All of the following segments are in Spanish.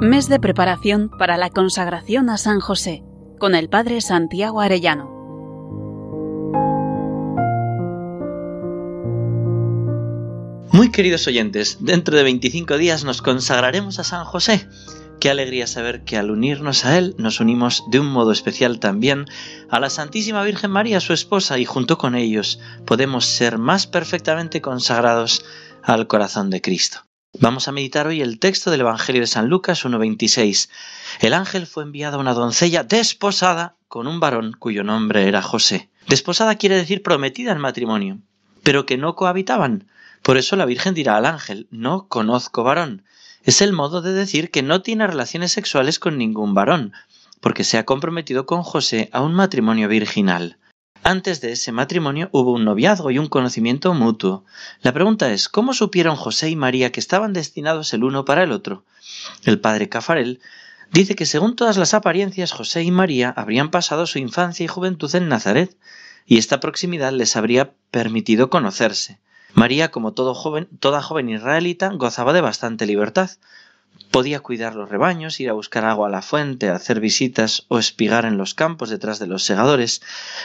Mes de preparación para la consagración a San José con el Padre Santiago Arellano. Muy queridos oyentes, dentro de 25 días nos consagraremos a San José. Qué alegría saber que al unirnos a Él nos unimos de un modo especial también a la Santísima Virgen María, su esposa, y junto con ellos podemos ser más perfectamente consagrados al corazón de Cristo. Vamos a meditar hoy el texto del Evangelio de San Lucas 1.26. El ángel fue enviado a una doncella desposada con un varón cuyo nombre era José. Desposada quiere decir prometida en matrimonio, pero que no cohabitaban. Por eso la Virgen dirá al ángel, no conozco varón. Es el modo de decir que no tiene relaciones sexuales con ningún varón, porque se ha comprometido con José a un matrimonio virginal. Antes de ese matrimonio hubo un noviazgo y un conocimiento mutuo. La pregunta es, ¿cómo supieron José y María que estaban destinados el uno para el otro? El padre Cafarel dice que según todas las apariencias José y María habrían pasado su infancia y juventud en Nazaret, y esta proximidad les habría permitido conocerse. María, como toda joven israelita, gozaba de bastante libertad. Podía cuidar los rebaños, ir a buscar agua a la fuente, hacer visitas o espigar en los campos detrás de los segadores.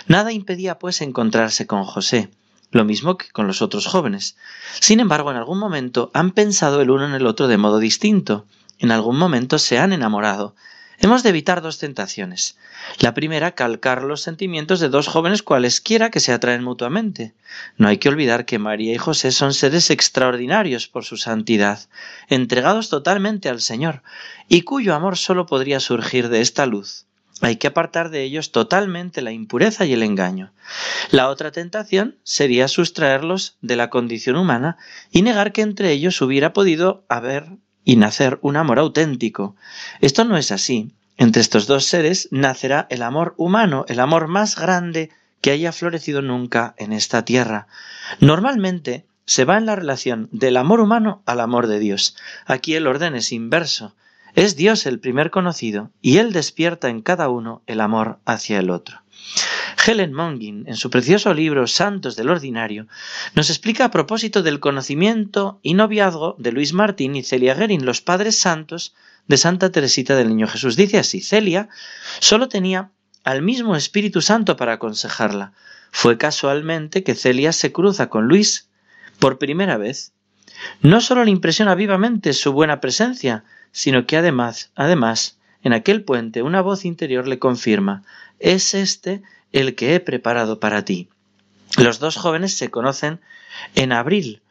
Nada impedía, pues, encontrarse con José, lo mismo que con los otros jóvenes. Sin embargo, en algún momento han pensado el uno en el otro de modo distinto. En algún momento se han enamorado. Hemos de evitar dos tentaciones. La primera, calcar los sentimientos de dos jóvenes cualesquiera que se atraen mutuamente. No hay que olvidar que María y José son seres extraordinarios por su santidad, entregados totalmente al Señor, y cuyo amor sólo podría surgir de esta luz. Hay que apartar de ellos totalmente la impureza y el engaño. La otra tentación sería sustraerlos de la condición humana y negar que entre ellos hubiera podido haber y nacer un amor auténtico. Esto no es así. Entre estos dos seres nacerá el amor humano, el amor más grande que haya florecido nunca en esta tierra. Normalmente se va en la relación del amor humano al amor de Dios. Aquí el orden es inverso. Es Dios el primer conocido y Él despierta en cada uno el amor hacia el otro. Helen Mongin, en su precioso libro Santos del Ordinario, nos explica a propósito del conocimiento y noviazgo de Luis Martín y Celia Guerin, los padres santos de Santa Teresita del Niño Jesús. Dice así, Celia solo tenía al mismo Espíritu Santo para aconsejarla. Fue casualmente que Celia se cruza con Luis por primera vez. No solo le impresiona vivamente su buena presencia, sino que además, además, en aquel puente una voz interior le confirma, es este el que he preparado para ti. Los dos jóvenes se conocen en abril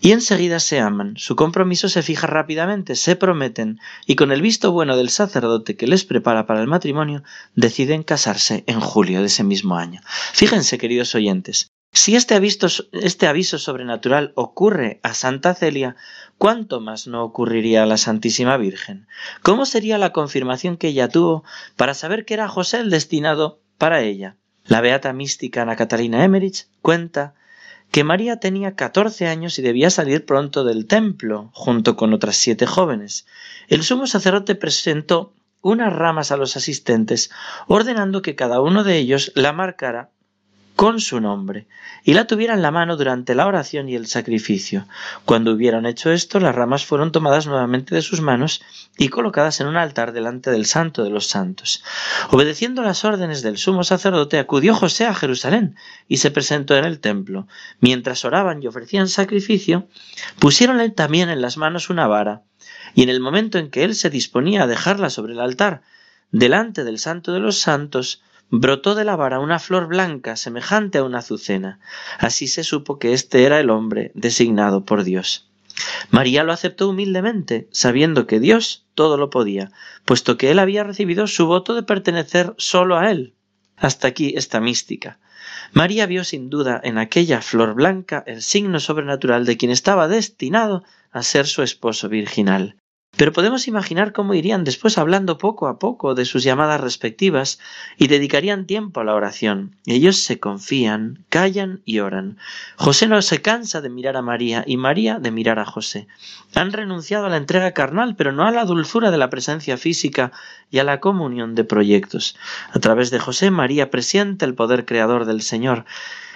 y enseguida se aman. Su compromiso se fija rápidamente, se prometen y con el visto bueno del sacerdote que les prepara para el matrimonio, deciden casarse en julio de ese mismo año. Fíjense, queridos oyentes, si este aviso, este aviso sobrenatural ocurre a Santa Celia, ¿cuánto más no ocurriría a la Santísima Virgen? ¿Cómo sería la confirmación que ella tuvo para saber que era José el destinado para ella? La beata mística Ana Catalina Emmerich cuenta que María tenía catorce años y debía salir pronto del templo, junto con otras siete jóvenes. El sumo sacerdote presentó unas ramas a los asistentes, ordenando que cada uno de ellos la marcara con su nombre, y la tuviera en la mano durante la oración y el sacrificio. Cuando hubieran hecho esto, las ramas fueron tomadas nuevamente de sus manos y colocadas en un altar delante del Santo de los Santos. Obedeciendo las órdenes del sumo sacerdote, acudió José a Jerusalén y se presentó en el templo. Mientras oraban y ofrecían sacrificio, pusiéronle también en las manos una vara, y en el momento en que él se disponía a dejarla sobre el altar, delante del Santo de los Santos, brotó de la vara una flor blanca semejante a una azucena. Así se supo que este era el hombre designado por Dios. María lo aceptó humildemente, sabiendo que Dios todo lo podía, puesto que él había recibido su voto de pertenecer solo a él. Hasta aquí esta mística. María vio sin duda en aquella flor blanca el signo sobrenatural de quien estaba destinado a ser su esposo virginal. Pero podemos imaginar cómo irían después hablando poco a poco de sus llamadas respectivas y dedicarían tiempo a la oración. Ellos se confían, callan y oran. José no se cansa de mirar a María y María de mirar a José. Han renunciado a la entrega carnal, pero no a la dulzura de la presencia física y a la comunión de proyectos. A través de José, María presiente el poder creador del Señor.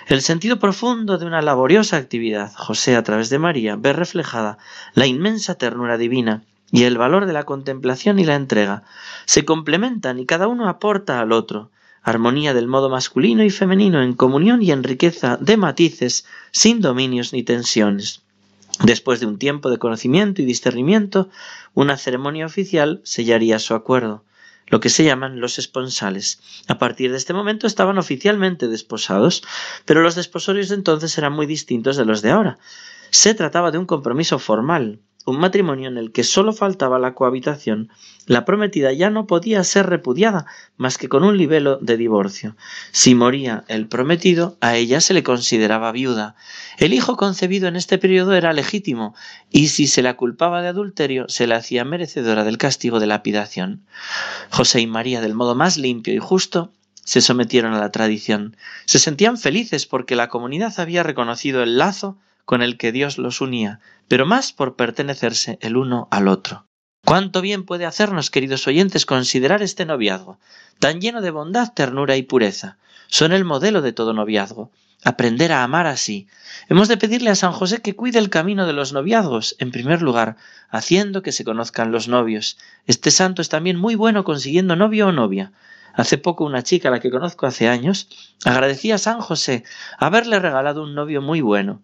El sentido profundo de una laboriosa actividad. José, a través de María, ve reflejada la inmensa ternura divina y el valor de la contemplación y la entrega. Se complementan y cada uno aporta al otro. Armonía del modo masculino y femenino en comunión y en riqueza de matices, sin dominios ni tensiones. Después de un tiempo de conocimiento y discernimiento, una ceremonia oficial sellaría su acuerdo, lo que se llaman los esponsales. A partir de este momento estaban oficialmente desposados, pero los desposorios de entonces eran muy distintos de los de ahora. Se trataba de un compromiso formal, un matrimonio en el que sólo faltaba la cohabitación, la prometida ya no podía ser repudiada más que con un libelo de divorcio. Si moría el prometido, a ella se le consideraba viuda. El hijo concebido en este periodo era legítimo, y si se la culpaba de adulterio, se la hacía merecedora del castigo de lapidación. José y María, del modo más limpio y justo, se sometieron a la tradición. Se sentían felices porque la comunidad había reconocido el lazo con el que Dios los unía, pero más por pertenecerse el uno al otro. Cuánto bien puede hacernos, queridos oyentes, considerar este noviazgo, tan lleno de bondad, ternura y pureza. Son el modelo de todo noviazgo. Aprender a amar así. Hemos de pedirle a San José que cuide el camino de los noviazgos, en primer lugar, haciendo que se conozcan los novios. Este santo es también muy bueno consiguiendo novio o novia. Hace poco una chica, a la que conozco hace años, agradecía a San José haberle regalado un novio muy bueno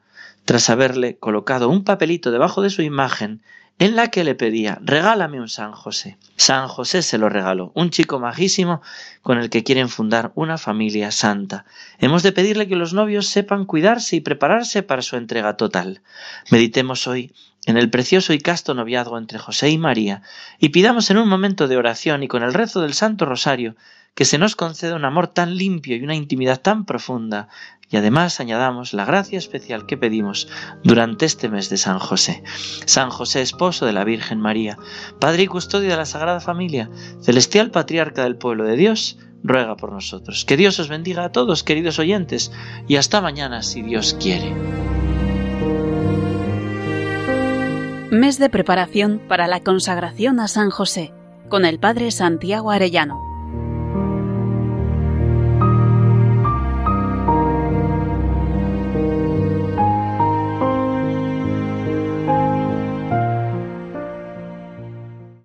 tras haberle colocado un papelito debajo de su imagen en la que le pedía regálame un San José. San José se lo regaló, un chico majísimo con el que quieren fundar una familia santa. Hemos de pedirle que los novios sepan cuidarse y prepararse para su entrega total. Meditemos hoy en el precioso y casto noviazgo entre José y María y pidamos en un momento de oración y con el rezo del Santo Rosario que se nos conceda un amor tan limpio y una intimidad tan profunda y además añadamos la gracia especial que pedimos durante este mes de San José. San José, esposo de la Virgen María, Padre y custodio de la Sagrada Familia, celestial patriarca del pueblo de Dios, ruega por nosotros. Que Dios os bendiga a todos, queridos oyentes, y hasta mañana si Dios quiere. Mes de preparación para la consagración a San José, con el Padre Santiago Arellano.